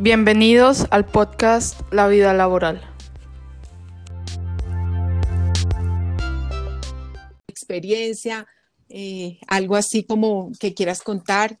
Bienvenidos al podcast La vida laboral. Experiencia, eh, algo así como que quieras contar.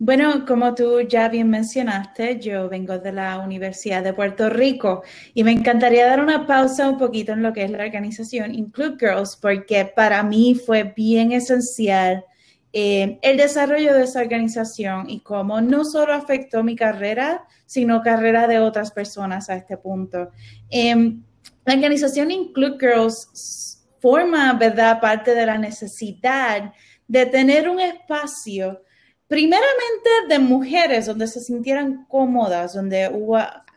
Bueno, como tú ya bien mencionaste, yo vengo de la Universidad de Puerto Rico y me encantaría dar una pausa un poquito en lo que es la organización Include Girls, porque para mí fue bien esencial eh, el desarrollo de esa organización y cómo no solo afectó mi carrera, sino carrera de otras personas a este punto. Em, la organización Include Girls forma, ¿verdad?, parte de la necesidad de tener un espacio, primeramente de mujeres, donde se sintieran cómodas, donde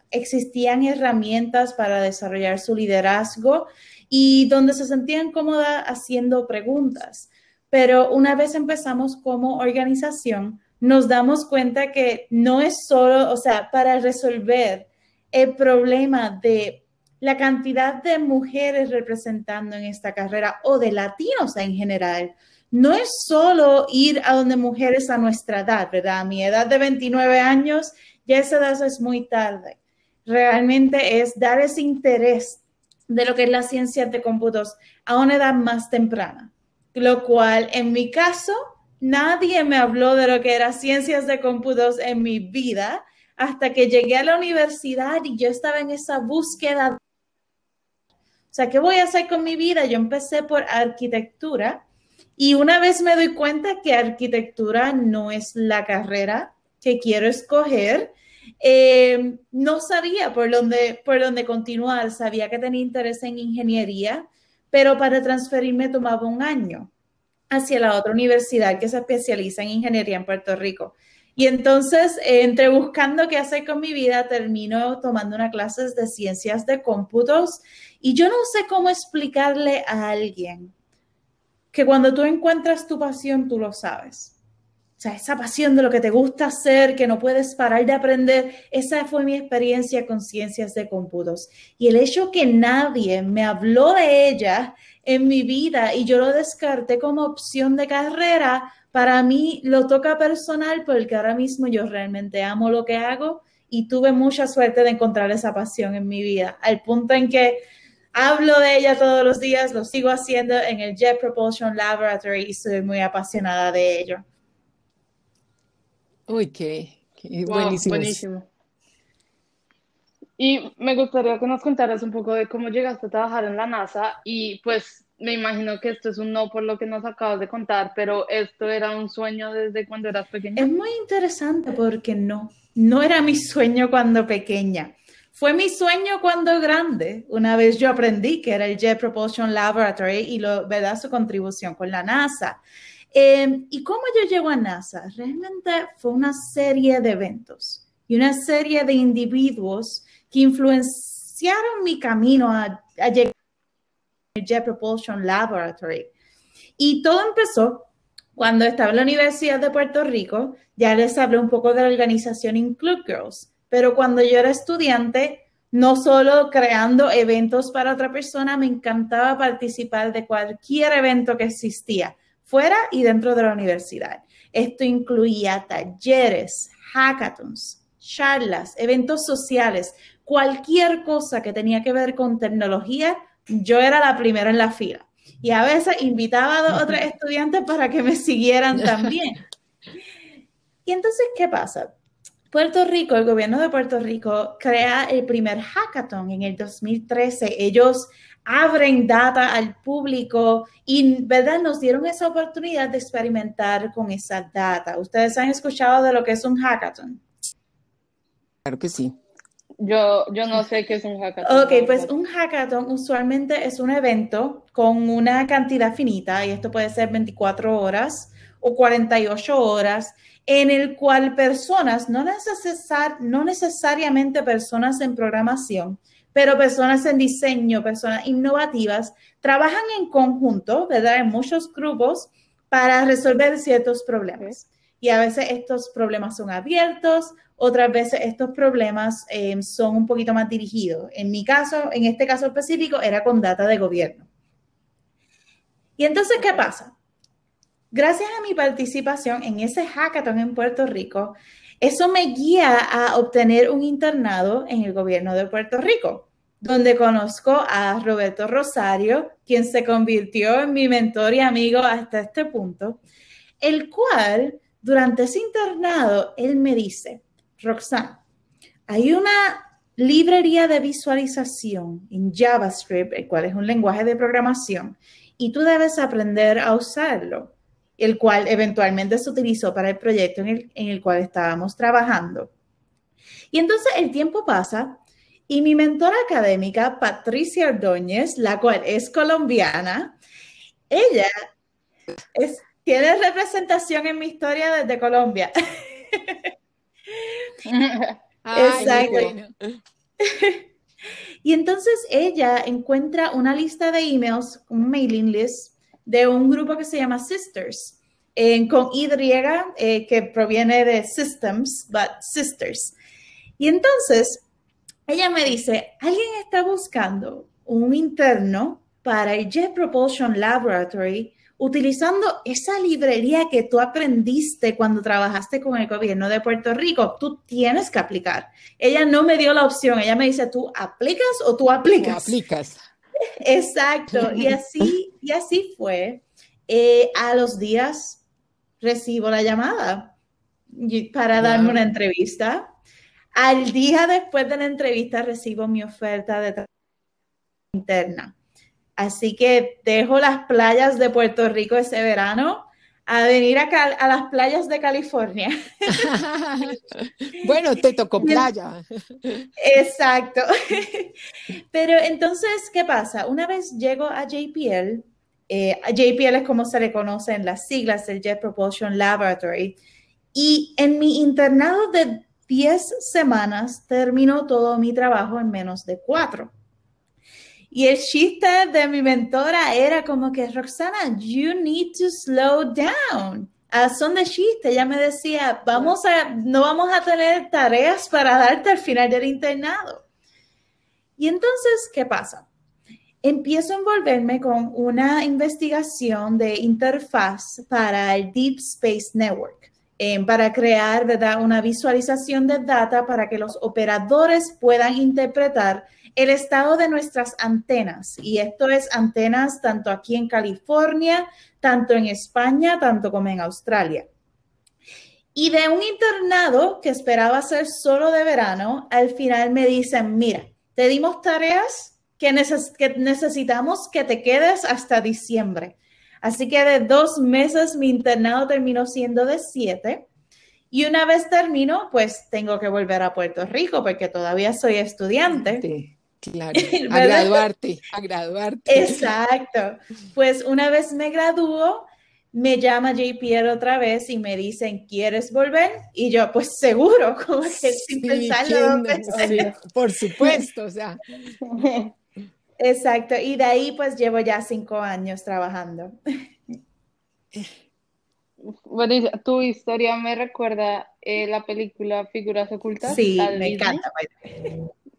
existían herramientas para desarrollar su liderazgo y donde se sentían cómodas haciendo preguntas. Pero una vez empezamos como organización, nos damos cuenta que no es solo, o sea, para resolver el problema de la cantidad de mujeres representando en esta carrera o de latinos en general, no es solo ir a donde mujeres a nuestra edad, ¿verdad? A mi edad de 29 años, ya esa edad es muy tarde. Realmente es dar ese interés de lo que es la ciencia de cómputos a una edad más temprana lo cual en mi caso, nadie me habló de lo que era ciencias de cómputos en mi vida hasta que llegué a la universidad y yo estaba en esa búsqueda. O sea, ¿qué voy a hacer con mi vida? Yo empecé por arquitectura y una vez me doy cuenta que arquitectura no es la carrera que quiero escoger, eh, no sabía por dónde, por dónde continuar, sabía que tenía interés en ingeniería, pero para transferirme tomaba un año hacia la otra universidad que se especializa en ingeniería en Puerto Rico. Y entonces, entre buscando qué hacer con mi vida, termino tomando una clase de ciencias de cómputos y yo no sé cómo explicarle a alguien que cuando tú encuentras tu pasión, tú lo sabes. Esa pasión de lo que te gusta hacer, que no puedes parar de aprender, esa fue mi experiencia con ciencias de cómputos. Y el hecho que nadie me habló de ella en mi vida y yo lo descarté como opción de carrera, para mí lo toca personal porque ahora mismo yo realmente amo lo que hago y tuve mucha suerte de encontrar esa pasión en mi vida, al punto en que hablo de ella todos los días, lo sigo haciendo en el Jet Propulsion Laboratory y soy muy apasionada de ello. Uy, qué, buenísimo. buenísimo. Y me gustaría que nos contaras un poco de cómo llegaste a trabajar en la NASA y pues me imagino que esto es un no por lo que nos acabas de contar, pero esto era un sueño desde cuando eras pequeña. Es muy interesante porque no, no era mi sueño cuando pequeña. Fue mi sueño cuando grande. Una vez yo aprendí que era el Jet Propulsion Laboratory y lo, ¿verdad? su contribución con la NASA. Em, ¿Y cómo yo llego a NASA? Realmente fue una serie de eventos y una serie de individuos que influenciaron mi camino a, llegar al Jet Propulsion Laboratory. Y todo empezó cuando estaba en la Universidad de Puerto Rico. Ya les hablé un poco de la organización Include Girls, pero cuando yo era estudiante, no solo creando eventos para otra persona, me encantaba participar de cualquier evento que existía fuera y dentro de la universidad. Esto incluía talleres, hackathons, charlas, eventos sociales, cualquier cosa que tenía que ver con tecnología, yo era la primera en la fila. Y a veces invitaba a otros estudiantes para que me siguieran también. Y entonces, ¿qué pasa? Puerto Rico, el gobierno de Puerto Rico crea el primer hackathon en el 2013. Ellos abren data al público y, ¿verdad? Nos dieron esa oportunidad de experimentar con esa data. ¿Ustedes han escuchado de lo que es un hackathon? Claro que sí. Yo, yo no sé qué es un hackathon. Ok, pues un hackathon usualmente es un evento con una cantidad finita, y esto puede ser 24 horas o 48 horas, en el cual personas, no, necesar, no necesariamente personas en programación, pero personas en diseño, personas innovativas, trabajan en conjunto, ¿verdad? En muchos grupos para resolver ciertos problemas. Y a veces estos problemas son abiertos, otras veces estos problemas eh, son un poquito más dirigidos. En mi caso, en este caso específico, era con data de gobierno. Y entonces, ¿qué pasa? gracias a mi participación en ese hackathon en Puerto Rico, eso me guía a obtener un internado en el gobierno de Puerto Rico, donde conozco a Roberto Rosario, quien se convirtió en mi mentor y amigo hasta este punto, el cual durante ese internado, él me dice, Roxanne, hay una librería de visualización en JavaScript, el cual es un lenguaje de programación, y tú debes aprender a usarlo el cual eventualmente se utilizó para el proyecto en el, cual estábamos trabajando. Y entonces el tiempo pasa y mi mentora académica, Patricia Ordóñez, la cual es colombiana, ella tiene representación en mi historia desde Colombia. Exacto. y entonces ella encuentra una lista de emails, un mailing list de un grupo que se llama Sisters, con Y, eh, que proviene de Systems, but Sisters. Y entonces, ella me dice, alguien está buscando un interno para el Jet Propulsion Laboratory utilizando esa librería que tú aprendiste cuando trabajaste con el gobierno de Puerto Rico. Tú tienes que aplicar. Ella no me dio la opción, ella me dice, ¿tú aplicas o tú aplicas? aplicas. Exacto, y así, y así fue. Eh, a los días recibo la llamada para darme una entrevista. Al día después de la entrevista recibo mi oferta de trabajo interna. Así que dejo las playas de Puerto Rico ese verano a venir a las playas de California. bueno, te tocó playa. Exacto. Pero entonces, ¿qué pasa? Una vez llego a JPL, eh, JPL es como se le conoce en las siglas del Jet Propulsion Laboratory, y en mi internado de 10 semanas terminó todo mi trabajo en menos de 4. Y el chiste de mi mentora era como que, Roxana, you need to slow down. Son de chiste, ella me decía, vamos a, no vamos a tener tareas para darte al final del internado. Y entonces, ¿qué pasa? Empiezo a envolverme con una investigación de interfaz para el Deep Space Network, eh, para crear ¿verdad? una visualización de data para que los operadores puedan interpretar el estado de nuestras antenas. Y esto es antenas tanto aquí en California, tanto en España, tanto como en Australia. Y de un internado que esperaba ser solo de verano, al final me dicen, mira, te dimos tareas que, necesitamos que te quedes hasta diciembre. Así que de dos meses mi internado terminó siendo de siete. Y una vez termino, pues tengo que volver a Puerto Rico porque todavía soy estudiante. Claro, a graduarte, a graduarte. Exacto. Pues una vez me graduó, me llama JPR otra vez y me dicen, ¿quieres volver? Y yo, pues seguro, como que sin pensarlo. por supuesto, o sea. Exacto, y de ahí pues llevo ya cinco años trabajando. Bueno, tu historia me recuerda eh, la película Figuras Ocultas. Sí, me encanta.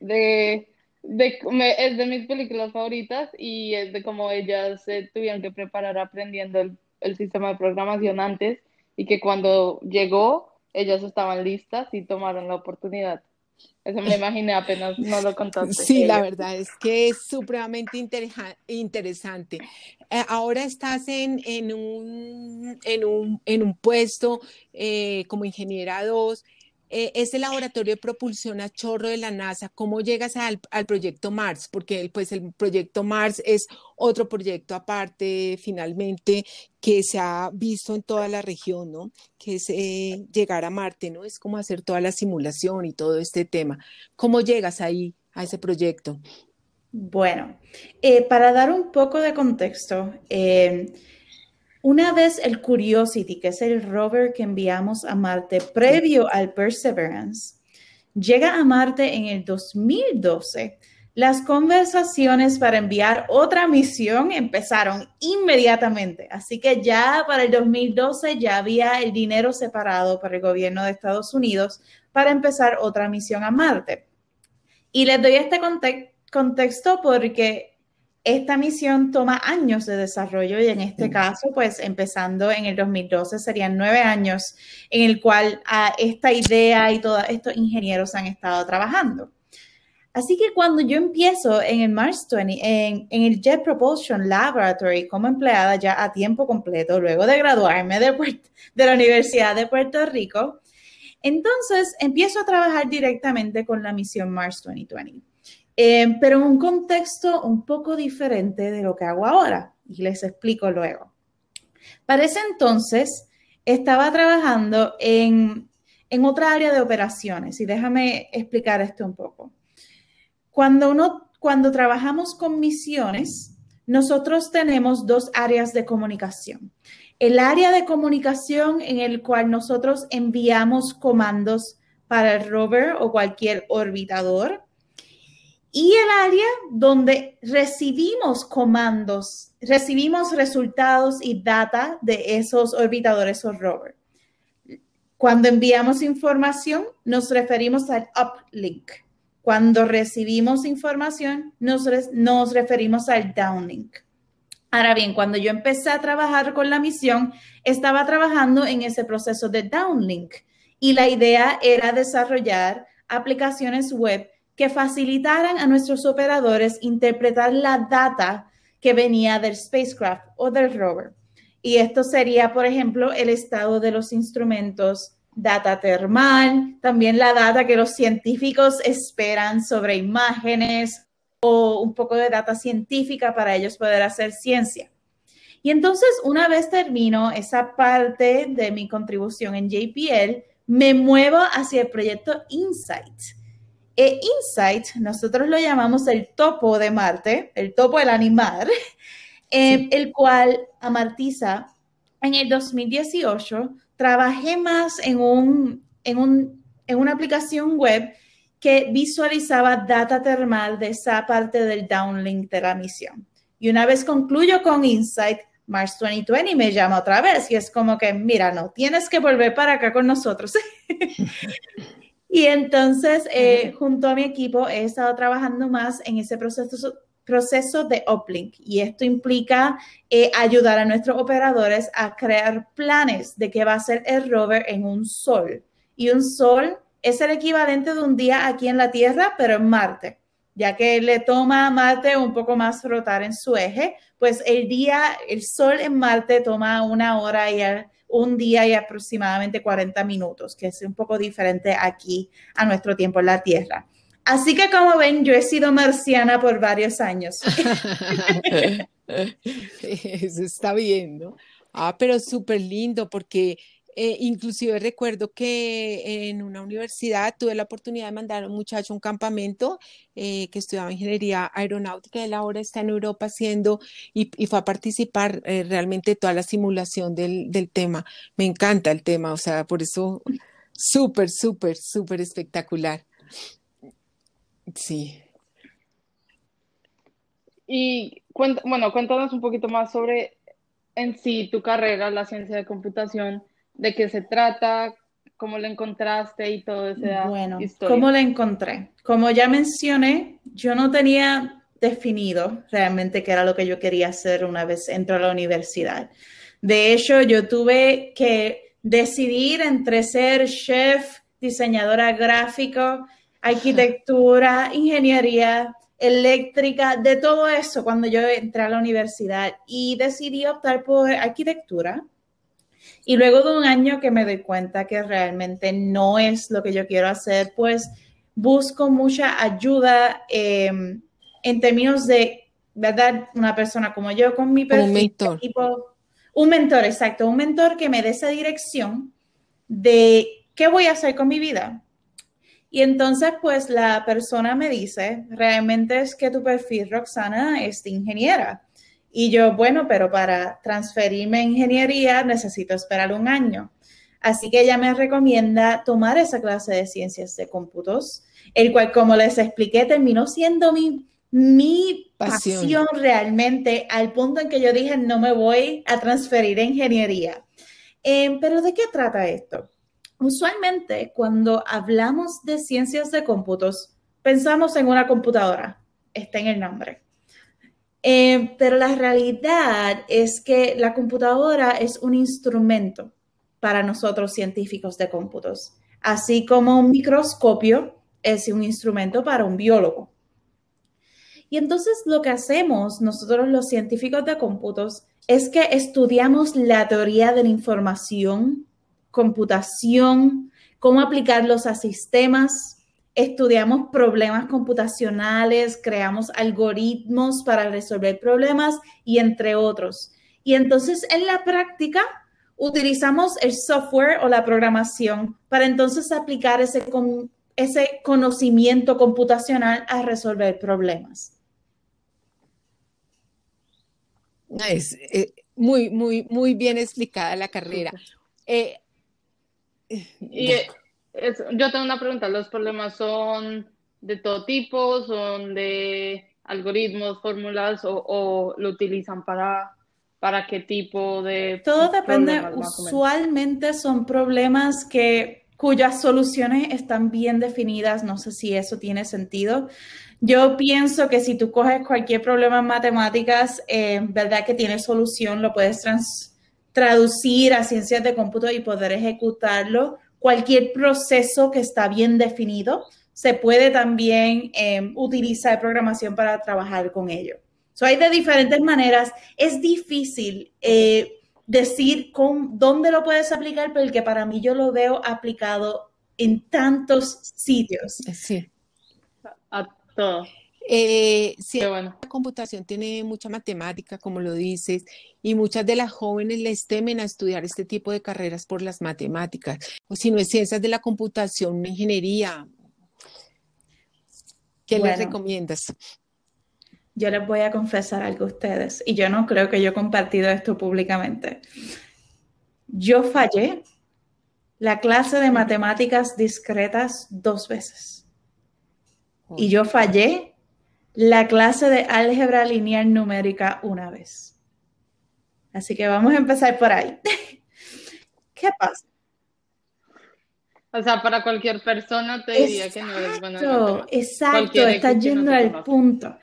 De es de mis películas favoritas y es de cómo ellas se tuvieron que preparar aprendiendo el, el, sistema de programación antes y que cuando llegó ellas estaban listas y tomaron la oportunidad. Eso me imaginé apenas no lo contaste. Sí, la verdad es que es supremamente interesante. Eh, ahora estás en, en, un, en, un, en un puesto eh, como ingeniera 2 eh, ese laboratorio de propulsión a chorro de la NASA, ¿cómo llegas al, proyecto Mars? Porque pues, el proyecto Mars es otro proyecto aparte, finalmente, que se ha visto en toda la región, ¿no? Que es eh, llegar a Marte, ¿no? Es como hacer toda la simulación y todo este tema. ¿Cómo llegas ahí a ese proyecto? Bueno, eh, para dar un poco de contexto, una vez el Curiosity, que es el rover que enviamos a Marte previo al Perseverance, llega a Marte en el 2012, las conversaciones para enviar otra misión empezaron inmediatamente. Así que ya para el 2012 ya había el dinero separado para el gobierno de Estados Unidos para empezar otra misión a Marte. Y les doy este contexto porque esta misión toma años de desarrollo y en este caso, pues empezando en el 2012, serían nueve años en el cual esta idea y todos estos ingenieros han estado trabajando. Así que cuando yo empiezo en el Mars 20, en, en, el Jet Propulsion Laboratory como empleada ya a tiempo completo, luego de graduarme de, de la Universidad de Puerto Rico, entonces empiezo a trabajar directamente con la misión Mars 2020. Eh, pero en un contexto un poco diferente de lo que hago ahora, y les explico luego. Para ese entonces, estaba trabajando en, en otra área de operaciones, y déjame explicar esto un poco. Cuando, uno, cuando trabajamos con misiones, nosotros tenemos dos áreas de comunicación. El área de comunicación en el cual nosotros enviamos comandos para el rover o cualquier orbitador y el área donde recibimos comandos, recibimos resultados y data de esos orbitadores o rover. Cuando enviamos información, nos referimos al uplink. Cuando recibimos información, nos, nos referimos al downlink. Ahora bien, cuando yo empecé a trabajar con la misión, estaba trabajando en ese proceso de downlink y la idea era desarrollar aplicaciones web que facilitaran a nuestros operadores interpretar la data que venía del spacecraft o del rover. Y esto sería, por ejemplo, el estado de los instrumentos, data termal, también la data que los científicos esperan sobre imágenes o un poco de data científica para ellos poder hacer ciencia. Y entonces, una vez termino esa parte de mi contribución en JPL, me muevo hacia el proyecto Insight e Insight, nosotros lo llamamos el topo de Marte, el topo del animal, eh, el cual amartiza en el 2018 trabajé más en, un, en, un, en una aplicación web que visualizaba data termal de esa parte del downlink de la misión. Y una vez concluyo con Insight, Mars 2020 me llama otra vez y es como que, mira, no, tienes que volver para acá con nosotros. Y entonces, eh, junto a mi equipo, he estado trabajando más en ese proceso, proceso de uplink. Y esto implica eh, ayudar a nuestros operadores a crear planes de qué va a ser el rover en un sol. Y un sol es el equivalente de un día aquí en la Tierra, pero en Marte. Ya que le toma a Marte un poco más rotar en su eje, pues el día, el sol en Marte toma una hora y el un día y aproximadamente 40 minutos, que es un poco diferente aquí a nuestro tiempo en la Tierra. Así que como ven, yo he sido marciana por varios años. Eso está viendo. Ah, pero súper lindo porque eh, inclusive recuerdo que en una universidad tuve la oportunidad de mandar a un muchacho a un campamento eh, que estudiaba ingeniería aeronáutica, él ahora está en Europa haciendo y, fue a participar eh, realmente toda la simulación del, del, tema. Me encanta el tema, o sea, por eso súper, súper, súper espectacular. Sí. Y bueno, cuéntanos un poquito más sobre en sí tu carrera, la ciencia de computación de qué se trata, cómo lo encontraste y todo eso. Bueno, ¿cómo lo encontré? Como ya mencioné, yo no tenía definido realmente qué era lo que yo quería hacer una vez entro a la universidad. De hecho, yo tuve que decidir entre ser chef, diseñadora gráfico, arquitectura, ingeniería, eléctrica, de todo eso cuando yo entré a la universidad y decidí optar por arquitectura y luego de un año que me doy cuenta que realmente no es lo que yo quiero hacer, pues busco mucha ayuda em, en términos de, ¿verdad? Una persona como yo con mi perfil. Un mentor. un mentor, exacto. Un mentor que me dé esa dirección de qué voy a hacer con mi vida. Y entonces, pues la persona me dice, realmente es que tu perfil, Roxana, es de ingeniera. Y yo, bueno, pero para transferirme a ingeniería necesito esperar un año. Así que ella me recomienda tomar esa clase de ciencias de cómputos, el cual, como les expliqué, terminó siendo mi, mi pasión. realmente, al punto en que yo dije, no me voy a transferir a ingeniería. Em, pero ¿de qué trata esto? Usualmente, cuando hablamos de ciencias de cómputos, pensamos en una computadora, está en el nombre. Eh, pero la realidad es que la computadora es un instrumento para nosotros científicos de cómputos, así como un microscopio es un instrumento para un biólogo. Y entonces lo que hacemos nosotros los científicos de cómputos es que estudiamos la teoría de la información, computación, cómo aplicarlos a sistemas, estudiamos problemas computacionales, creamos algoritmos para resolver problemas y entre otros. Y entonces en la práctica utilizamos el software o la programación para entonces aplicar ese, ese conocimiento computacional a resolver problemas. Es eh, muy, muy, muy bien explicada la carrera. Eh, y yo tengo una pregunta, ¿los problemas son de todo tipo, son de algoritmos, fórmulas o, lo utilizan para, para qué tipo de... Todo depende, usualmente son problemas que cuyas soluciones están bien definidas, no sé si eso tiene sentido. Yo pienso que si tú coges cualquier problema en matemáticas, eh, verdad que tiene solución, lo puedes traducir a ciencias de cómputo y poder ejecutarlo cualquier proceso que está bien definido, se puede también eh, utilizar programación para trabajar con ello. So, hay de diferentes maneras. Es difícil eh, decir con, dónde lo puedes aplicar, porque para mí yo lo veo aplicado en tantos sitios. Sí. A todo. Eh, sí, bueno. la computación tiene mucha matemática, como lo dices, y muchas de las jóvenes les temen a estudiar este tipo de carreras por las matemáticas, o si no es ciencias de la computación, ingeniería. ¿Qué les recomiendas? Yo les voy a confesar algo a ustedes, y yo no creo que yo he compartido esto públicamente. Yo fallé la clase de matemáticas discretas dos veces. Y yo fallé la clase de álgebra lineal numérica una vez. Así que vamos a empezar por ahí. ¿Qué pasa? O sea, para cualquier persona te diría que no eres bueno. Exacto, estás yendo al punto.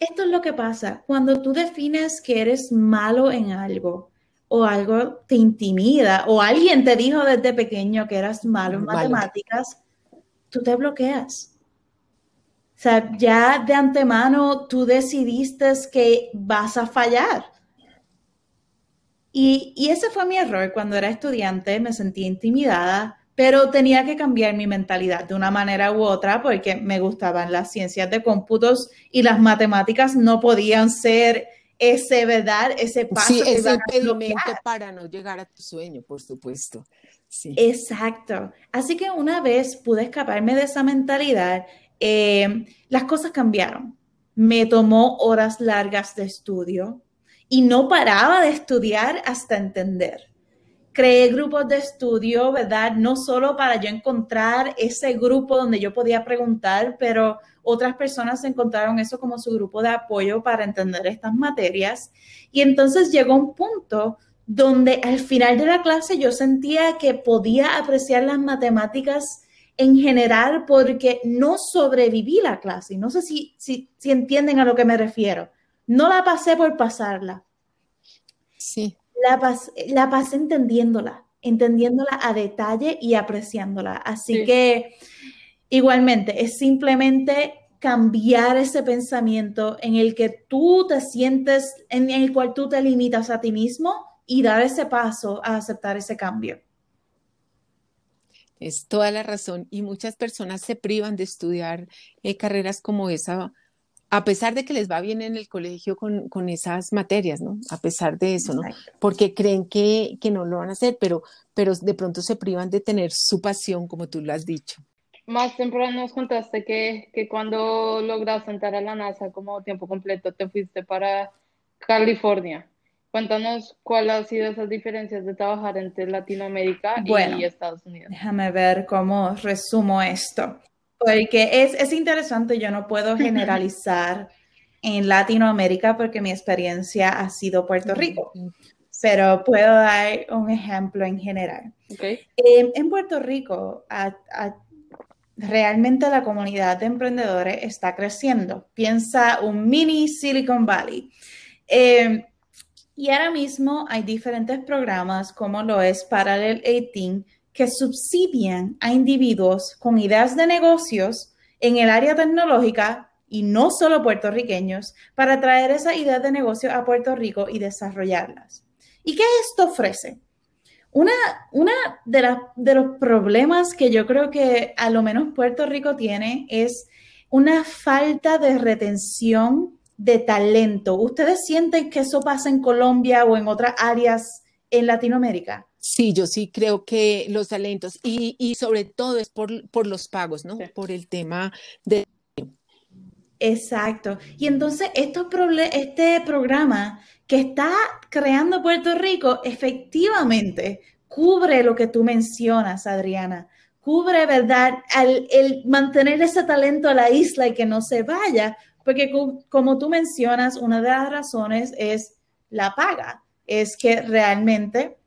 Esto es lo que pasa. Cuando tú defines que eres malo en algo o algo te intimida o alguien te dijo desde pequeño que eras malo en matemáticas, tú te bloqueas o sea, ya de antemano tú decidiste que vas a fallar. Y, y, ese fue mi error. Cuando era estudiante me sentía intimidada, pero tenía que cambiar mi mentalidad de una manera u otra porque me gustaban las ciencias de cómputos y las matemáticas no podían ser ese, ¿verdad? Ese paso. Sí, ese impedimento para no llegar a tu sueño, por supuesto. Sí. Exacto. Así que una vez pude escaparme de esa mentalidad eh, las cosas cambiaron. Me tomó horas largas de estudio y no paraba de estudiar hasta entender. Creé grupos de estudio, ¿verdad? No solo para yo encontrar ese grupo donde yo podía preguntar, pero otras personas encontraron eso como su grupo de apoyo para entender estas materias. Y entonces llegó un punto donde al final de la clase yo sentía que podía apreciar las matemáticas en general porque no sobreviví la clase. No sé si, si, entienden a lo que me refiero. No la pasé por pasarla. Sí. La, la pasé entendiéndola, entendiéndola a detalle y apreciándola. Así que igualmente es simplemente cambiar ese pensamiento en el que tú te sientes, en el cual tú te limitas a ti mismo y dar ese paso a aceptar ese cambio. Es toda la razón. Y muchas personas se privan de estudiar eh, carreras como esa, a pesar de que les va bien en el colegio con, con esas materias, ¿no? A pesar de eso, ¿no? Porque creen que, que, no lo van a hacer, pero, pero de pronto se privan de tener su pasión, como tú lo has dicho. Más temprano nos contaste que, que cuando lograste entrar a la NASA como tiempo completo, te fuiste para California. Cuéntanos cuáles han sido esas diferencias de trabajar entre Latinoamérica y Estados Unidos. Déjame ver cómo resumo esto, porque es, es interesante, yo no puedo generalizar en Latinoamérica porque mi experiencia ha sido Puerto Rico, pero puedo dar un ejemplo en general. Okay. Eh, en Puerto Rico, realmente la comunidad de emprendedores está creciendo. Piensa un mini Silicon Valley. Eh, y ahora mismo hay diferentes programas como lo es Parallel 18 que subsidian a individuos con ideas de negocios en el área tecnológica y no solo puertorriqueños para traer esas ideas de negocio a Puerto Rico y desarrollarlas. ¿Y qué esto ofrece? Una, una de, de los problemas que yo creo que a lo menos Puerto Rico tiene es una falta de retención de talento. ¿Ustedes sienten que eso pasa en Colombia o en otras áreas en Latinoamérica? Sí, yo sí creo que los talentos y, y sobre todo es por, por los pagos, ¿no? Por el tema de... Exacto. Y entonces este programa que está creando Puerto Rico efectivamente cubre lo que tú mencionas, Adriana. Cubre, ¿verdad? el mantener ese talento a la isla y que no se vaya, porque como tú mencionas, una de las razones es la paga. Es que realmente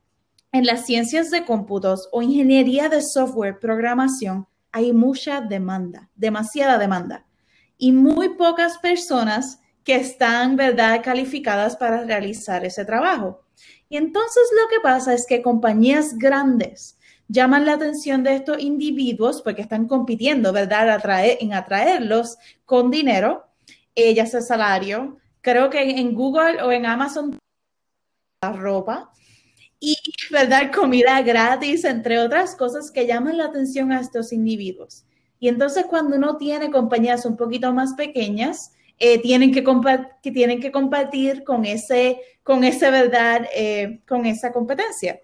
en las ciencias de cómputos o ingeniería de software, programación, hay mucha demanda, demasiada demanda. Y muy pocas personas que están, ¿verdad?, calificadas para realizar ese trabajo. Y entonces lo que pasa es que compañías grandes llaman la atención de estos individuos porque están compitiendo, ¿verdad?, en atraerlos con dinero, ella hace salario. Creo que en Google o en Amazon la ropa y, ¿verdad?, comida gratis, entre otras cosas que llaman la atención a estos individuos. Y entonces cuando uno tiene compañías un poquito más pequeñas, eh, tienen, que que tienen que compartir con ese, con ese verdad, eh, con esa competencia.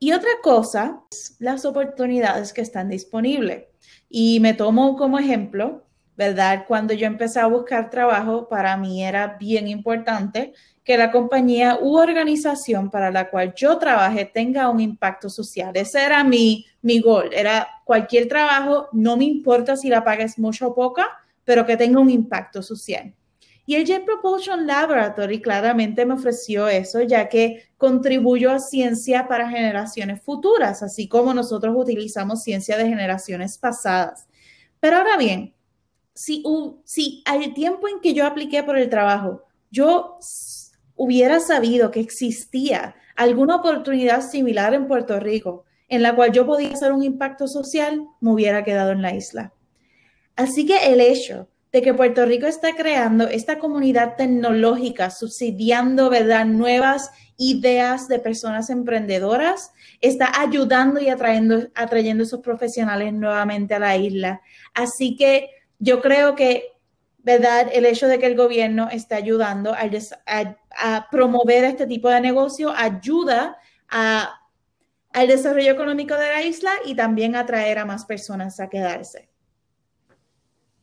Y otra cosa, las oportunidades que están disponibles. Y me tomo como ejemplo, ¿verdad? Cuando yo empecé a buscar trabajo, para mí era bien importante que la compañía u organización para la cual yo trabajé tenga un impacto social. Ese era mi, mi gol. Era cualquier trabajo, no me importa si la paga es mucho o poca, pero que tenga un impacto social. Y el Jet Propulsion Laboratory claramente me ofreció eso, ya que contribuyó a ciencia para generaciones futuras, así como nosotros utilizamos ciencia de generaciones pasadas. Pero ahora bien, si, si al tiempo en que yo apliqué por el trabajo, yo hubiera sabido que existía alguna oportunidad similar en Puerto Rico en la cual yo podía hacer un impacto social, me hubiera quedado en la isla. Así que el hecho de que Puerto Rico está creando esta comunidad tecnológica, subsidiando, ¿verdad?, nuevas ideas de personas emprendedoras, está ayudando y atrayendo, atrayendo esos profesionales nuevamente a la isla. Así que yo creo que, ¿verdad?, el hecho de que el gobierno está ayudando a, promover este tipo de negocio ayuda al desarrollo económico de la isla y también atraer a más personas a quedarse.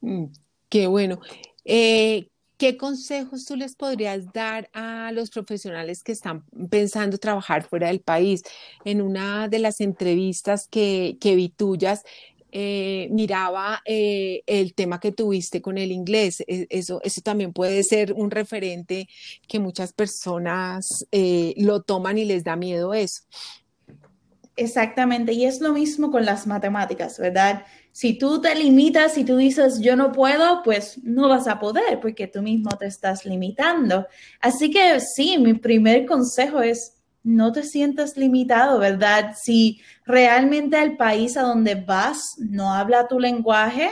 Mm, qué bueno. Eh, ¿Qué consejos tú les podrías dar a los profesionales que están pensando trabajar fuera del país? En una de las entrevistas que, vi tuyas, eh, miraba eh, el tema que tuviste con el inglés. E, eso, eso también puede ser un referente que muchas personas lo toman y les da miedo eso. Exactamente, y es lo mismo con las matemáticas, ¿verdad? Si tú te limitas, si tú dices yo no puedo, pues no vas a poder porque tú mismo te estás limitando. Así que sí, mi primer consejo es no te sientas limitado, ¿verdad? Si realmente el país a donde vas no habla tu lenguaje,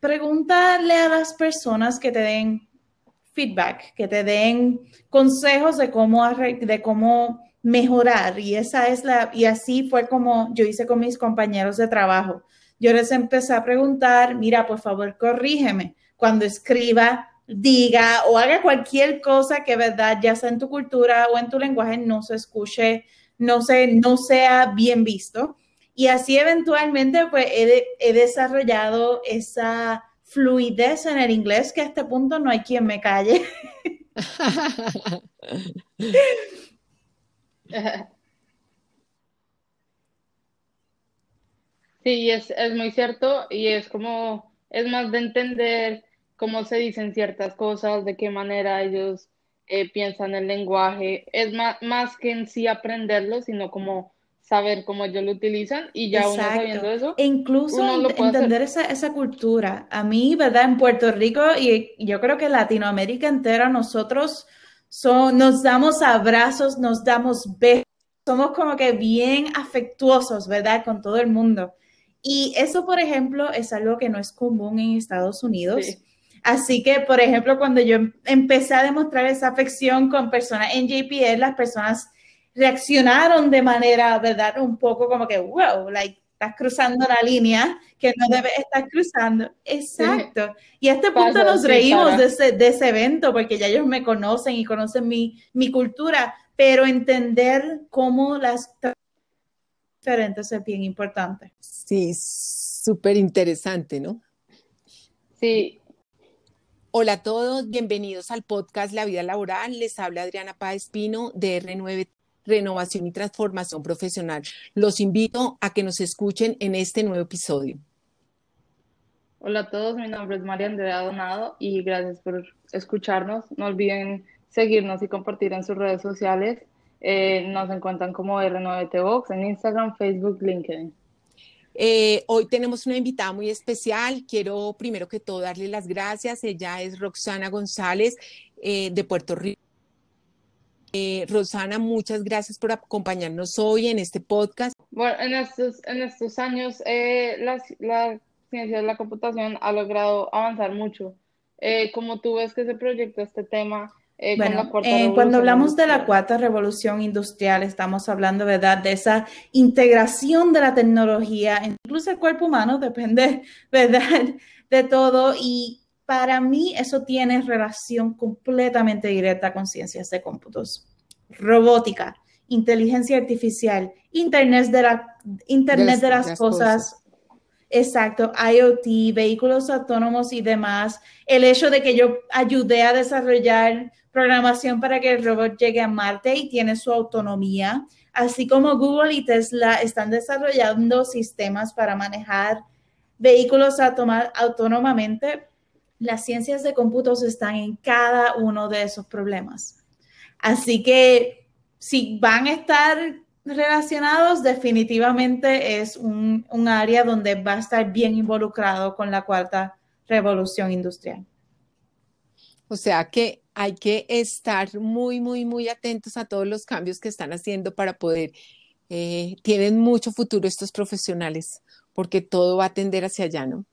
pregúntale a las personas que te den feedback, que te den consejos de cómo, de cómo mejorar y esa es la y así fue como yo hice con mis compañeros de trabajo. Yo les empecé a preguntar, mira, por favor, corrígeme cuando escriba, diga o haga cualquier cosa que verdad ya sea en tu cultura o en tu lenguaje no se escuche, no se no sea bien visto. Y así eventualmente pues he, he desarrollado esa fluidez en el inglés que a este punto no hay quien me calle. Sí, es, es muy cierto y es como, es más de entender cómo se dicen ciertas cosas, de qué manera ellos eh, piensan el lenguaje. Es más, más que en sí aprenderlo, sino como saber cómo ellos lo utilizan y ya uno sabiendo eso. E incluso entender esa, esa, cultura. A mí, ¿verdad? En Puerto Rico y yo creo que Latinoamérica entera, nosotros son, nos damos abrazos, nos damos besos, somos como que bien afectuosos, ¿verdad? Con todo el mundo. Y eso, por ejemplo, es algo que no es común en Estados Unidos. Así que, por ejemplo, cuando yo empecé a demostrar esa afección con personas en JPL, las personas reaccionaron de manera, ¿verdad? Un poco como que, wow, like, estás cruzando la línea que no debes estar cruzando. Exacto. Y a este punto nos reímos de ese, de ese, evento porque ya ellos me conocen y conocen mi, mi cultura, pero entender cómo las diferentes es bien importante. Sí, súper interesante, ¿no? Sí. Hola a todos, bienvenidos al podcast La Vida Laboral. Les habla Adriana Páez Pino de R9 renovación y transformación profesional. Los invito a que nos escuchen en este nuevo episodio. Hola a todos, mi nombre es María Andrea Donado y gracias por escucharnos. No olviden seguirnos y compartir en sus redes sociales. Eh, nos encuentran como R9T Box en Instagram, Facebook, LinkedIn. Eh, hoy tenemos una invitada muy especial. Quiero primero que todo darle las gracias. Ella es Roxana González eh, de Puerto Rico eh, Rosana, muchas gracias por acompañarnos hoy en este podcast. Bueno, en estos, años eh, la, ciencia de la computación ha logrado avanzar mucho. Como tú ves que se proyecta este tema, bueno, cuando hablamos de la cuarta revolución industrial, estamos hablando, ¿verdad?, de esa integración de la tecnología, incluso el cuerpo humano, depende, ¿verdad?, de todo. Y para mí eso tiene relación completamente directa con ciencias de cómputos, robótica, inteligencia artificial, Internet de, la, Internet de las, cosas. Exacto, IoT, vehículos autónomos y demás. El hecho de que yo ayudé a desarrollar programación para que el robot llegue a Marte y tiene su autonomía, así como Google y Tesla están desarrollando sistemas para manejar vehículos autónomamente las ciencias de cómputos están en cada uno de esos problemas. Así que si van a estar relacionados, definitivamente es un, área donde va a estar bien involucrado con la cuarta revolución industrial. O sea que hay que estar muy, muy, muy atentos a todos los cambios que están haciendo para poder, eh, tienen mucho futuro estos profesionales, porque todo va a tender hacia allá, ¿no?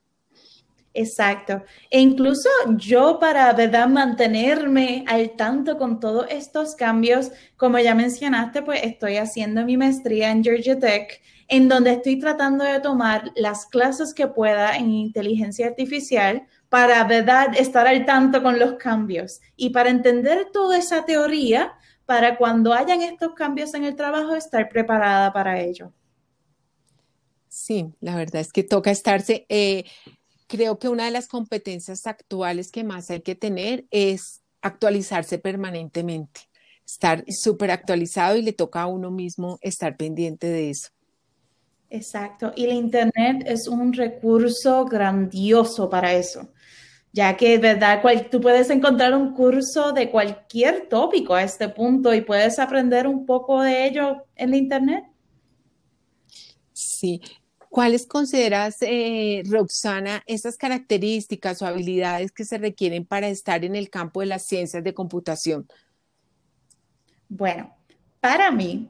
Exacto. E incluso yo para, ¿verdad?, mantenerme al tanto con todos estos cambios, como ya mencionaste, pues estoy haciendo mi maestría en Georgia Tech, en donde estoy tratando de tomar las clases que pueda en inteligencia artificial para, ¿verdad?, estar al tanto con los cambios y para entender toda esa teoría para cuando hayan estos cambios en el trabajo, estar preparada para ello. Sí, la verdad es que toca estarse. Eh, creo que una de las competencias actuales que más hay que tener es actualizarse permanentemente, estar súper actualizado y le toca a uno mismo estar pendiente de eso. Exacto, y el Internet es un recurso grandioso para eso, ya que, ¿verdad? tú puedes encontrar un curso de cualquier tópico a este punto y puedes aprender un poco de ello en el Internet. Sí, ¿Cuáles consideras, eh, Roxana, esas características o habilidades que se requieren para estar en el campo de las ciencias de computación? Bueno, para mí,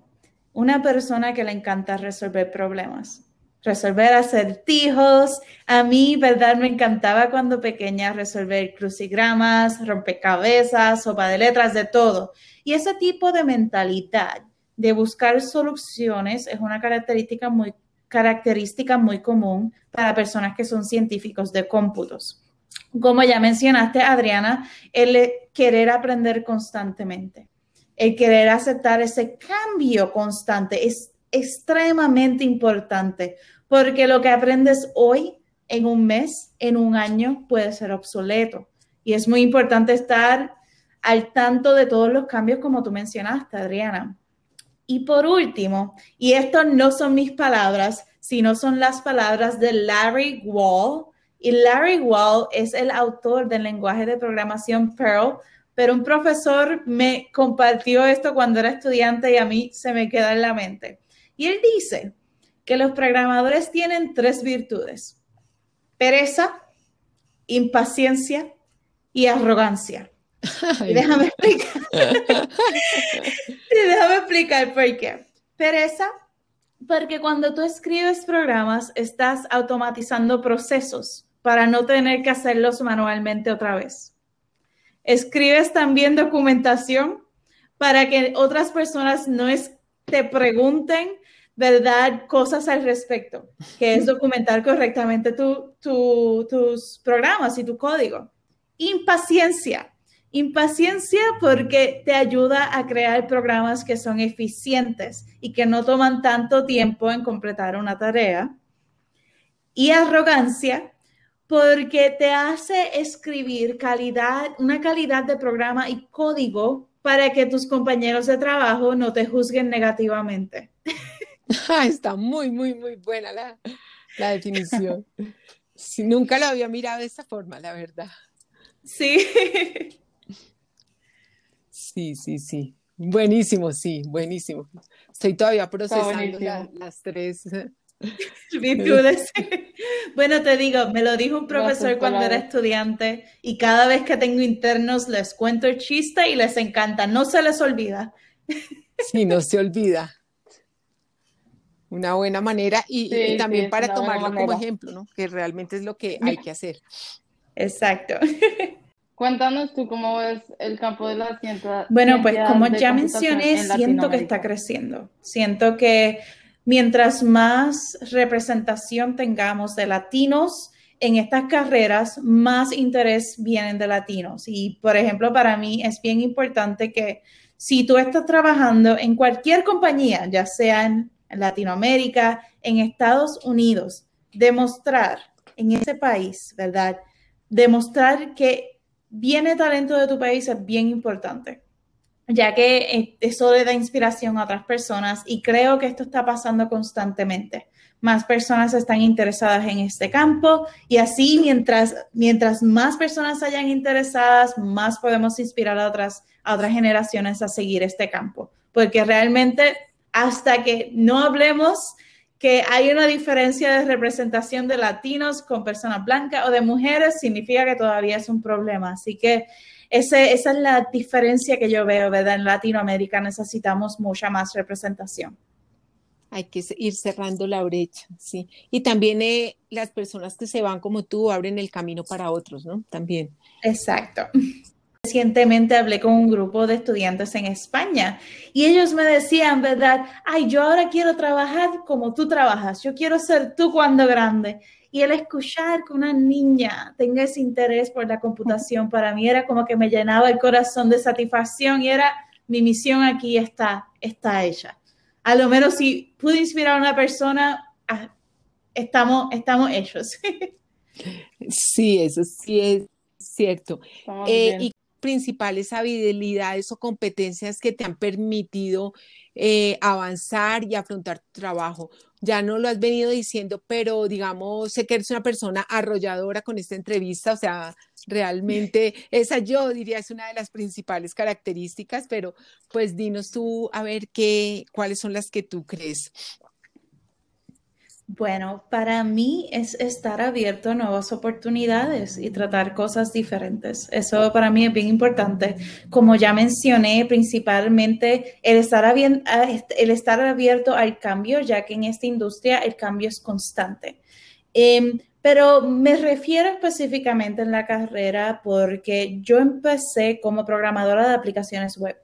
una persona que le encanta resolver problemas, resolver acertijos. A mí, ¿verdad? Me encantaba cuando pequeña resolver crucigramas, rompecabezas, sopa de letras, de todo. Y ese tipo de mentalidad de buscar soluciones es una característica muy característica muy común para personas que son científicos de cómputos. Como ya mencionaste, Adriana, el querer aprender constantemente, el querer aceptar ese cambio constante es extremadamente importante porque lo que aprendes hoy, en un mes, en un año, puede ser obsoleto. Y es muy importante estar al tanto de todos los cambios como tú mencionaste, Adriana. Y por último, y esto no son mis palabras, sino son las palabras de Larry Wall. Y Larry Wall es el autor del lenguaje de programación Perl, pero un profesor me compartió esto cuando era estudiante y a mí se me queda en la mente. Y él dice que los programadores tienen tres virtudes, pereza, impaciencia y arrogancia. Déjame explicar. déjame explicar por qué. Pereza, porque cuando tú escribes programas, estás automatizando procesos para no tener que hacerlos manualmente otra vez. Escribes también documentación para que otras personas no te pregunten, ¿verdad?, cosas al respecto, que es documentar correctamente tus programas y tu código. Impaciencia. Impaciencia porque te ayuda a crear programas que son eficientes y que no toman tanto tiempo en completar una tarea. Y arrogancia porque te hace escribir calidad, una calidad de programa y código para que tus compañeros de trabajo no te juzguen negativamente. Está muy, muy, muy buena la, la definición. Nunca lo había mirado de esa forma, la verdad. Sí. Sí, sí, sí. Buenísimo, sí, buenísimo. Estoy todavía procesando las tres virtudes. bueno, te digo, me lo dijo un profesor cuando era estudiante y cada vez que tengo internos les cuento el chiste y les encanta, no se les olvida. sí, no se olvida. Una buena manera y, también para tomarlo como ejemplo, ¿no? Que realmente es lo que hay que hacer. Exacto. Cuéntanos tú cómo ves el campo de la ciencia. Bueno, pues como ya mencioné, siento que está creciendo. Siento que mientras más representación tengamos de latinos en estas carreras, más interés vienen de latinos. Y, por ejemplo, para mí es bien importante que si tú estás trabajando en cualquier compañía, ya sea en Latinoamérica, en Estados Unidos, demostrar en ese país, ¿verdad? Demostrar que viene talento de tu país es bien importante ya que eh, eso le da inspiración a otras personas y creo que esto está pasando constantemente. Más personas están interesadas en este campo y así mientras, mientras más personas hayan interesadas, más podemos inspirar a otras, a otras generaciones a seguir este campo. Porque realmente hasta que no hablemos que hay una diferencia de representación de latinos con personas blancas o de mujeres, significa que todavía es un problema. Así que esa es la diferencia que yo veo, ¿verdad? En Latinoamérica necesitamos mucha más representación. Hay que ir cerrando la brecha, sí. Y también eh, las personas que se van como tú abren el camino para otros, ¿no? También. Exacto. Recientemente hablé con un grupo de estudiantes en España y ellos me decían, ¿verdad? Ay, yo ahora quiero trabajar como tú trabajas, yo quiero ser tú cuando grande. Y el escuchar que una niña tenga ese interés por la computación, para mí era como que me llenaba el corazón de satisfacción y era mi misión aquí está, está hecha. A lo menos si pude inspirar a una persona, ah, estamos, estamos hechos. Sí, eso sí es cierto. Eh, y principales habilidades o competencias que te han permitido eh, avanzar y afrontar tu trabajo ya no lo has venido diciendo, pero digamos, sé que eres una persona arrolladora con esta entrevista, o sea, realmente esa yo diría es una de las principales características, pero pues dinos tú a ver qué, cuáles son las que tú crees. Bueno, para mí es estar abierto a nuevas oportunidades y tratar cosas diferentes. Eso para mí es bien importante. Como ya mencioné, principalmente el estar, estar abierto al cambio, ya que en esta industria el cambio es constante. Em, pero me refiero específicamente en la carrera porque yo empecé como programadora de aplicaciones web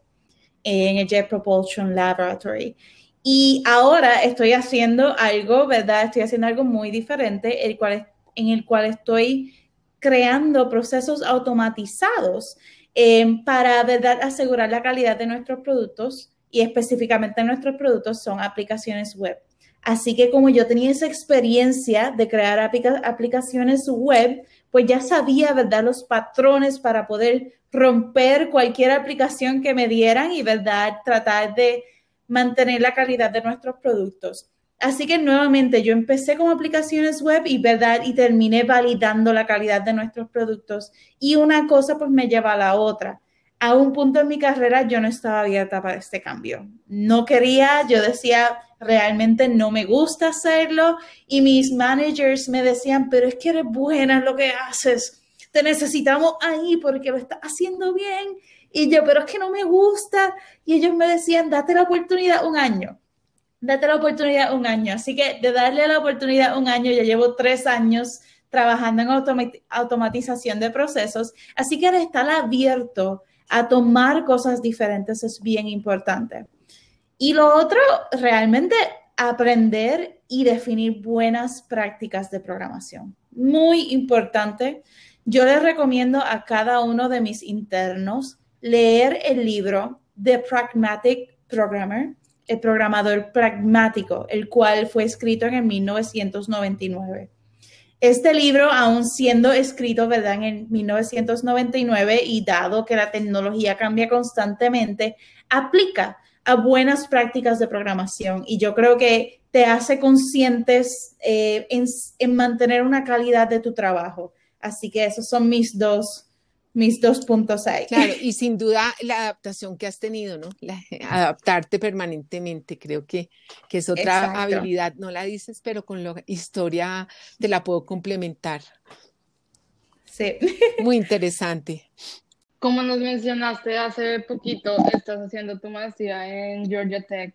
en el Jet Propulsion Laboratory. Y ahora estoy haciendo algo, ¿verdad? Estoy haciendo algo muy diferente, el cual, en el cual estoy creando procesos automatizados em, para, ¿verdad?, asegurar la calidad de nuestros productos y específicamente nuestros productos son aplicaciones web. Así que como yo tenía esa experiencia de crear aplicaciones web, pues ya sabía, ¿verdad?, los patrones para poder romper cualquier aplicación que me dieran y, ¿verdad?, tratar de mantener la calidad de nuestros productos. Así que nuevamente yo empecé con aplicaciones web y verdad y terminé validando la calidad de nuestros productos y una cosa pues me lleva a la otra. a un punto en mi carrera yo no estaba abierta para este cambio. No quería, yo decía, realmente no me gusta hacerlo y mis managers me decían, pero es que eres buena en lo que haces, te necesitamos ahí porque lo estás haciendo bien. Y yo, pero es que no me gusta. Y ellos me decían, date la oportunidad un año. Date la oportunidad un año. Así que de darle la oportunidad un año, ya llevo tres años trabajando en automatización de procesos. Así que estar abierto a tomar cosas diferentes es bien importante. Y lo otro, realmente aprender y definir buenas prácticas de programación. Muy importante. Yo les recomiendo a cada uno de mis internos leer el libro The Pragmatic Programmer, el programador pragmático, el cual fue escrito en 1999. Este libro, aún siendo escrito, ¿verdad?, en 1999 y dado que la tecnología cambia constantemente, aplica a buenas prácticas de programación y yo creo que te hace conscientes eh, en, mantener una calidad de tu trabajo. Así que esos son mis dos, mis dos puntos ahí. Claro, y sin duda la adaptación que has tenido, ¿no? adaptarte permanentemente, creo que, que es otra habilidad, no la dices, pero con la historia te la puedo complementar. Sí. Muy interesante. Como nos mencionaste hace poquito, estás haciendo tu maestría en Georgia Tech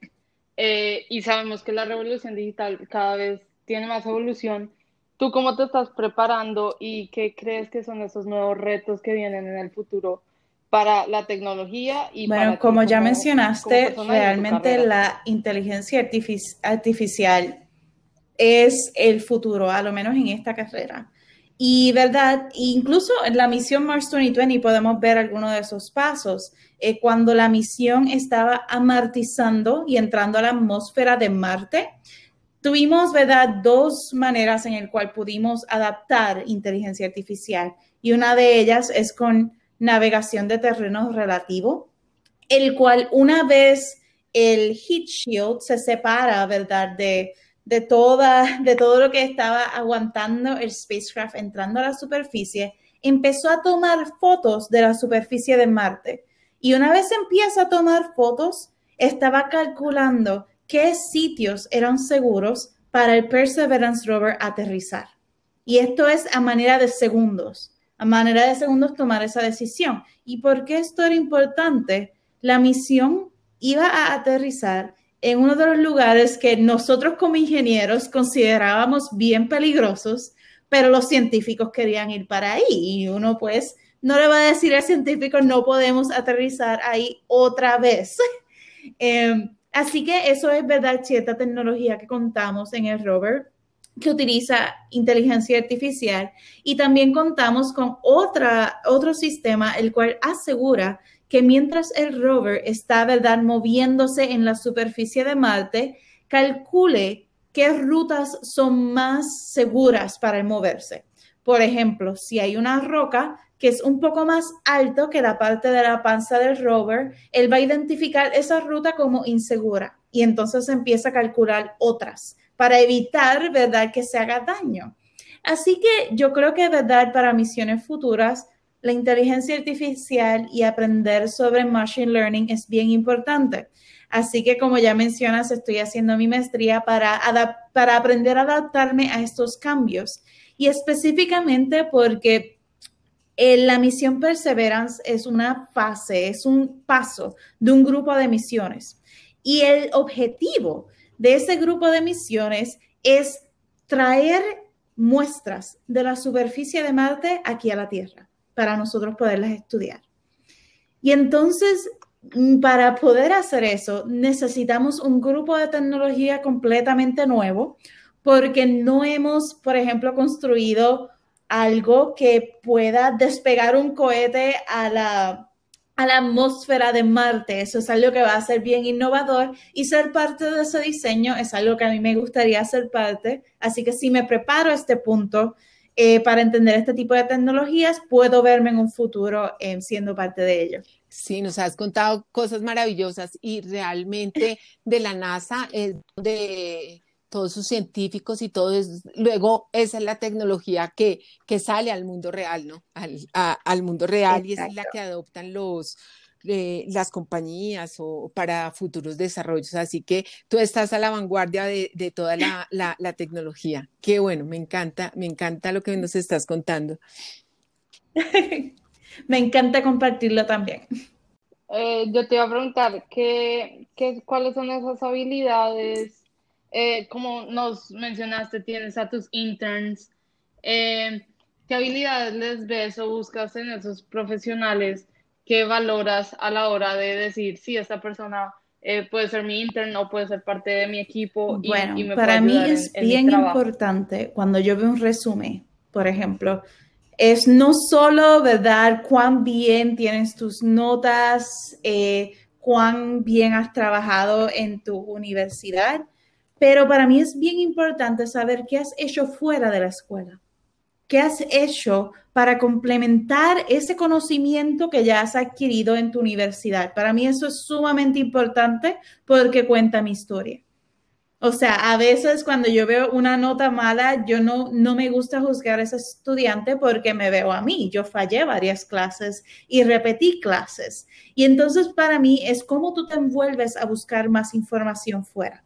eh, y sabemos que la revolución digital cada vez tiene más evolución. ¿Tú cómo te estás preparando y qué crees que son esos nuevos retos que vienen en el futuro para la tecnología? Y bueno, como ya mencionaste, realmente la inteligencia artificial es el futuro, a lo menos en esta carrera. Y verdad, incluso en la misión Mars 2020 podemos ver algunos de esos pasos. Eh, cuando la misión estaba amartizando y entrando a la atmósfera de Marte, tuvimos, ¿verdad?, dos maneras en el cual pudimos adaptar inteligencia artificial. Y una de ellas es con navegación de terreno relativo, el cual una vez el heat shield se separa, ¿verdad?, de de, toda, de todo lo que estaba aguantando el spacecraft entrando a la superficie, empezó a tomar fotos de la superficie de Marte. Y una vez empieza a tomar fotos, estaba calculando qué sitios eran seguros para el Perseverance rover aterrizar. Y esto es a manera de segundos, a manera de segundos tomar esa decisión. ¿Y por qué esto era importante? La misión iba a aterrizar en uno de los lugares que nosotros como ingenieros considerábamos bien peligrosos, pero los científicos querían ir para ahí y uno pues no le va a decir al científico no podemos aterrizar ahí otra vez. Em, así que eso es verdad, cierta tecnología que contamos en el rover que utiliza inteligencia artificial y también contamos con otro sistema el cual asegura que mientras el rover está, ¿verdad?, moviéndose en la superficie de Marte, calcule qué rutas son más seguras para moverse. Por ejemplo, si hay una roca que es un poco más alto que la parte de la panza del rover, él va a identificar esa ruta como insegura y entonces empieza a calcular otras para evitar, ¿verdad?, que se haga daño. Así que yo creo que, ¿verdad?, para misiones futuras, la inteligencia artificial y aprender sobre machine learning es bien importante. Así que como ya mencionas, estoy haciendo mi maestría para, para aprender a adaptarme a estos cambios. Y específicamente porque eh, la misión Perseverance es una fase, es un paso de un grupo de misiones. Y el objetivo de ese grupo de misiones es traer muestras de la superficie de Marte aquí a la Tierra para nosotros poderlas estudiar. Y entonces, mm, para poder hacer eso, necesitamos un grupo de tecnología completamente nuevo, porque no hemos, por ejemplo, construido algo que pueda despegar un cohete a la, a la atmósfera de Marte. Eso es algo que va a ser bien innovador y ser parte de ese diseño es algo que a mí me gustaría ser parte. Así que si me preparo a este punto, eh, para entender este tipo de tecnologías, puedo verme en un futuro eh, siendo parte de ello. Sí, nos has contado cosas maravillosas y realmente de la NASA es donde todos sus científicos y todo es, luego esa es la tecnología que, que sale al mundo real, ¿no? Al, al mundo real y es la que adoptan los, eh, las compañías o para futuros desarrollos. Así que tú estás a la vanguardia de, de toda la, la, la, tecnología. Qué bueno, me encanta, me encanta lo que nos estás contando. me encanta compartirlo también. Eh, yo te iba a preguntar, ¿qué, qué, ¿cuáles son esas habilidades eh, como nos mencionaste, tienes a tus interns, eh, ¿qué habilidades les ves o buscas en esos profesionales que valoras a la hora de decir si esta persona eh, puede ser mi intern o puede ser parte de mi equipo? Y, bueno, para mí es bien importante cuando yo veo un resumen, por ejemplo, es no solo verdad cuán bien tienes tus notas, cuán bien has trabajado en tu universidad, pero para mí es bien importante saber qué has hecho fuera de la escuela. ¿Qué has hecho para complementar ese conocimiento que ya has adquirido en tu universidad? Para mí eso es sumamente importante porque cuenta mi historia. O sea, a veces cuando yo veo una nota mala, yo no, no me gusta juzgar a ese estudiante porque me veo a mí. Yo fallé varias clases y repetí clases. Y entonces para mí es cómo tú te envuelves a buscar más información fuera.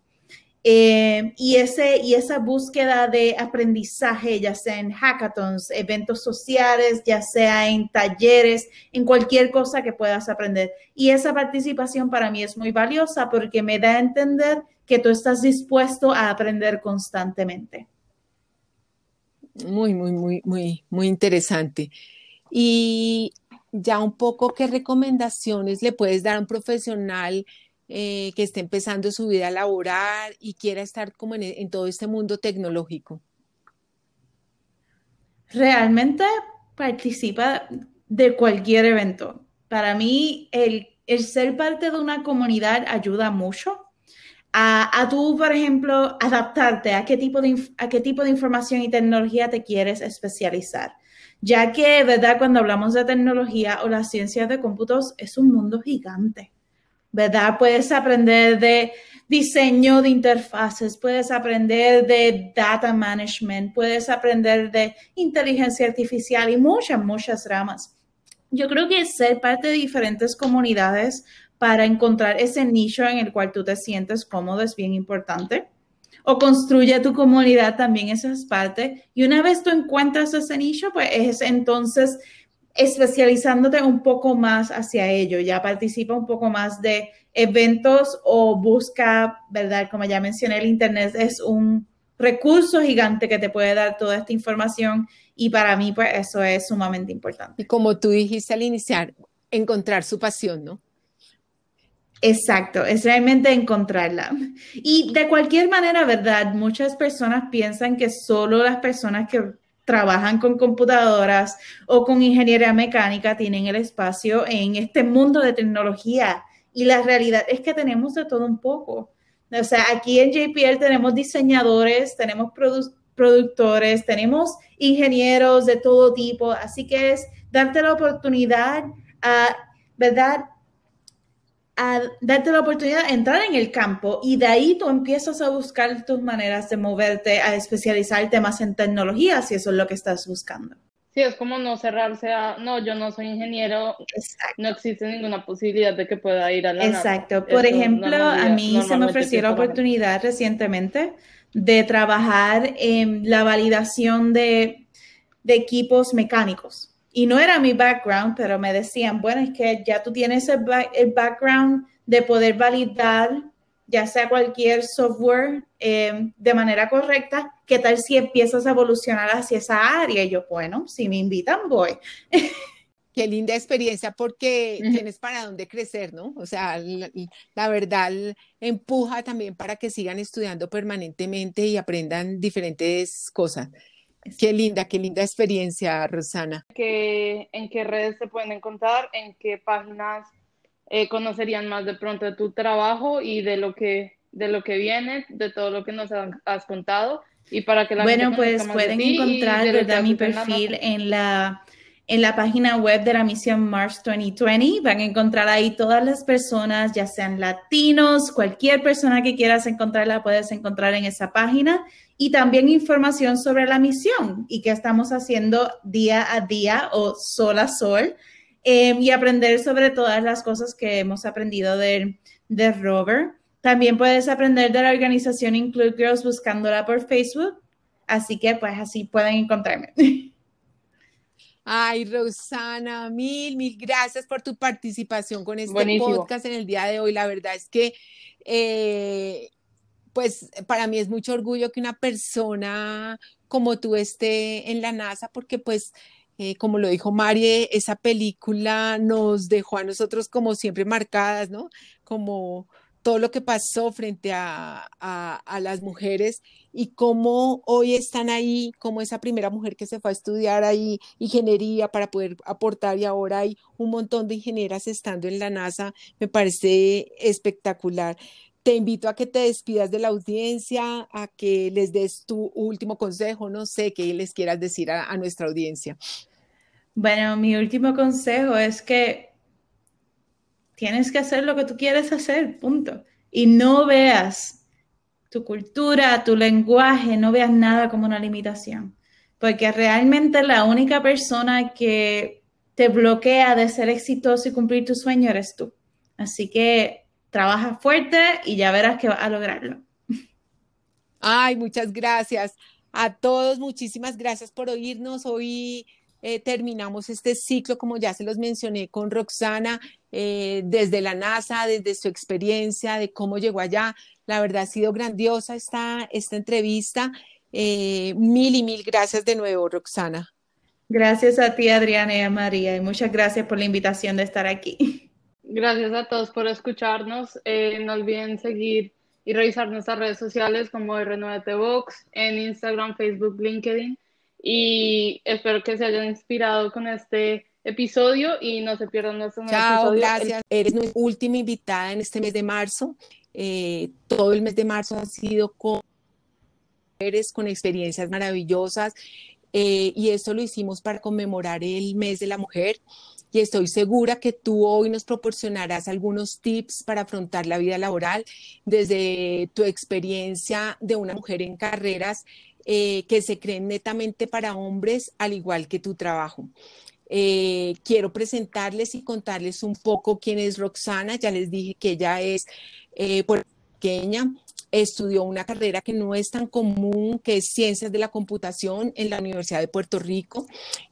Eh, y, ese, y esa búsqueda de aprendizaje, ya sea en hackathons, eventos sociales, ya sea en talleres, en cualquier cosa que puedas aprender. Y esa participación para mí es muy valiosa porque me da a entender que tú estás dispuesto a aprender constantemente. Muy, muy, muy, muy, muy interesante. Y ya un poco, ¿qué recomendaciones le puedes dar a un profesional? Eh, que esté empezando su vida laboral y quiera estar como en, todo este mundo tecnológico? Realmente participa de cualquier evento. Para mí, el, ser parte de una comunidad ayuda mucho. A, a, tú, por ejemplo, adaptarte a qué, tipo de, a qué tipo de información y tecnología te quieres especializar. Ya que, ¿verdad? Cuando hablamos de tecnología o las ciencias de cómputos, es un mundo gigante. ¿Verdad? Puedes aprender de diseño de interfaces, puedes aprender de data management, puedes aprender de inteligencia artificial y muchas, muchas ramas. Yo creo que ser parte de diferentes comunidades para encontrar ese nicho en el cual tú te sientes cómodo es bien importante. O construye tu comunidad también, esa es parte. Y una vez tú encuentras ese nicho, pues es entonces especializándote un poco más hacia ello, ya participa un poco más de eventos o busca, ¿verdad? Como ya mencioné, el Internet es un recurso gigante que te puede dar toda esta información y para mí pues eso es sumamente importante. Y como tú dijiste al iniciar, encontrar su pasión, ¿no? Exacto, es realmente encontrarla. Y de cualquier manera, ¿verdad? Muchas personas piensan que solo las personas que trabajan con computadoras o con ingeniería mecánica tienen el espacio en este mundo de tecnología. Y la realidad es que tenemos de todo un poco. O sea, aquí en JPL tenemos diseñadores, tenemos productores, tenemos ingenieros de todo tipo. Así que es darte la oportunidad a, ¿verdad? A darte la oportunidad de entrar en el campo y de ahí tú empiezas a buscar tus maneras de moverte, a especializarte más en tecnología, si eso es lo que estás buscando. Sí, es como no cerrarse a, no, yo no soy ingeniero, no existe ninguna posibilidad de que pueda ir a la Exacto. Por ejemplo, a mí se me ofreció la oportunidad recientemente de trabajar en la validación de, de equipos mecánicos. Y no era mi background, pero me decían, bueno, es que ya tú tienes el, background de poder validar ya sea cualquier software em, de manera correcta, ¿qué tal si empiezas a evolucionar hacia esa área? Y yo, bueno, si me invitan, voy. Qué linda experiencia porque tienes para dónde crecer, ¿no? O sea, la, verdad empuja también para que sigan estudiando permanentemente y aprendan diferentes cosas. Qué linda, qué linda experiencia, Rosana. ¿En qué redes se pueden encontrar? ¿En qué páginas eh, conocerían más de pronto de tu trabajo y de lo que de lo que viene, de todo lo que nos has contado? Y para que bueno, pues pueden encontrar ¿verdad? mi perfil en la en la página web de la misión Mars 2020. Van a encontrar ahí todas las personas, ya sean latinos, cualquier persona que quieras encontrarla, puedes encontrar en esa página. Y también información sobre la misión y qué estamos haciendo día a día o sol a sol. Em, y aprender sobre todas las cosas que hemos aprendido de, de rover. También puedes aprender de la organización Include Girls buscándola por Facebook. Así que pues así pueden encontrarme. Ay, Rosana, mil, mil gracias por tu participación con este podcast en el día de hoy. La verdad es que, eh, pues, para mí es mucho orgullo que una persona como tú esté en la NASA, porque pues eh, como lo dijo Marie, esa película nos dejó a nosotros como siempre marcadas, ¿no? Como todo lo que pasó frente a, las mujeres y cómo hoy están ahí, como esa primera mujer que se fue a estudiar ahí ingeniería para poder aportar y ahora hay un montón de ingenieras estando en la NASA, me parece espectacular. Te invito a que te despidas de la audiencia, a que les des tu último consejo, no sé qué les quieras decir a nuestra audiencia. Bueno, mi último consejo es que tienes que hacer lo que tú quieres hacer, punto. Y no veas tu cultura, tu lenguaje, no veas nada como una limitación. Porque realmente la única persona que te bloquea de ser exitoso y cumplir tu sueño eres tú. Así que trabaja fuerte y ya verás que vas a lograrlo. Ay, muchas gracias. A todos, muchísimas gracias por oírnos. Hoy eh, terminamos este ciclo, como ya se los mencioné, con Roxana, eh, desde la NASA, desde su experiencia, de cómo llegó allá. La verdad ha sido grandiosa esta, esta entrevista. Eh, mil y mil gracias de nuevo, Roxana. Gracias a ti, Adriana y a María, y muchas gracias por la invitación de estar aquí. Gracias a todos por escucharnos. no olviden seguir y revisar nuestras redes sociales como R9T Vox en Instagram, Facebook, LinkedIn y espero que se hayan inspirado con este episodio y no se pierdan nuestro Chao, gracias. Eres mi última invitada en este mes de marzo. Eh, todo el mes de marzo ha sido con mujeres con experiencias maravillosas eh, y esto lo hicimos para conmemorar el mes de la mujer y estoy segura que tú hoy nos proporcionarás algunos tips para afrontar la vida laboral desde tu experiencia de una mujer en carreras eh, que se creen netamente para hombres, al igual que tu trabajo. Eh, quiero presentarles y contarles un poco quién es Roxana. Ya les dije que ella es eh, pequeña, estudió una carrera que no es tan común, que es Ciencias de la Computación en la Universidad de Puerto Rico.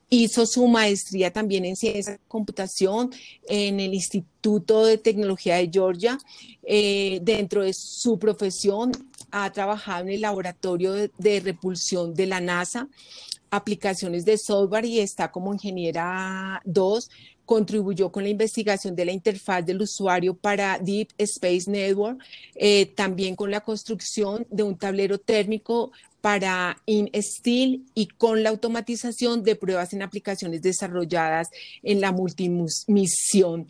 Hizo su maestría también en Ciencias de Computación en el Instituto de Tecnología de Georgia. dentro de su profesión ha trabajado en el laboratorio de, repulsión de la NASA, aplicaciones de software y está como ingeniera 2 contribuyó con la investigación de la interfaz del usuario para Deep Space Network, eh, también con la construcción de un tablero térmico para InSteel y con la automatización de pruebas en aplicaciones desarrolladas en la multimisión.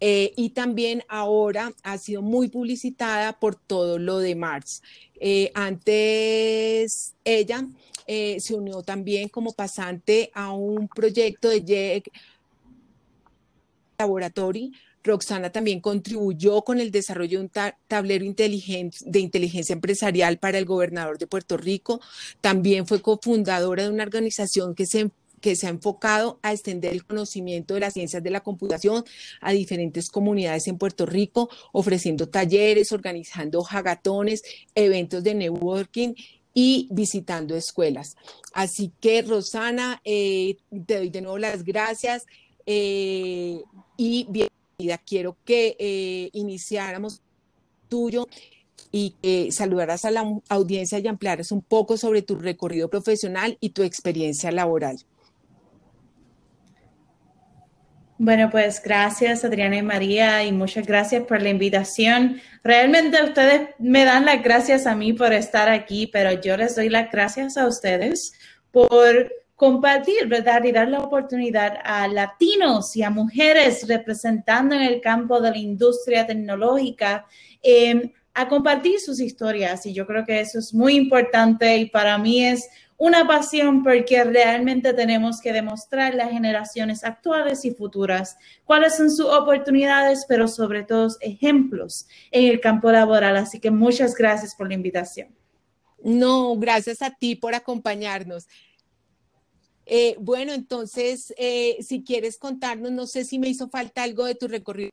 Eh, y también ahora ha sido muy publicitada por todo lo de Mars. Eh, antes ella eh, se unió también como pasante a un proyecto de JEG Laboratory. Roxana también contribuyó con el desarrollo de un tablero de inteligencia empresarial para el gobernador de Puerto Rico. También fue cofundadora de una organización que se que se ha enfocado a extender el conocimiento de las ciencias de la computación a diferentes comunidades en Puerto Rico, ofreciendo talleres, organizando hagatones, eventos de networking y visitando escuelas. Así que, Rosana, eh, te doy de nuevo las gracias eh, y bienvenida. Quiero que eh, iniciáramos tuyo y que saludaras a la audiencia y ampliaras un poco sobre tu recorrido profesional y tu experiencia laboral. Bueno, pues gracias Adriana y María y muchas gracias por la invitación. Realmente ustedes me dan las gracias a mí por estar aquí, pero yo les doy las gracias a ustedes por compartir, ¿verdad? Y dar la oportunidad a latinos y a mujeres representando en el campo de la industria tecnológica em, a compartir sus historias. Y yo creo que eso es muy importante y para mí es una pasión porque realmente tenemos que demostrar las generaciones actuales y futuras cuáles son sus oportunidades, pero sobre todo ejemplos en el campo laboral. Así que muchas gracias por la invitación. No, gracias a ti por acompañarnos. Eh, bueno, entonces, eh, si quieres contarnos, no sé si me hizo falta algo de tu recorrido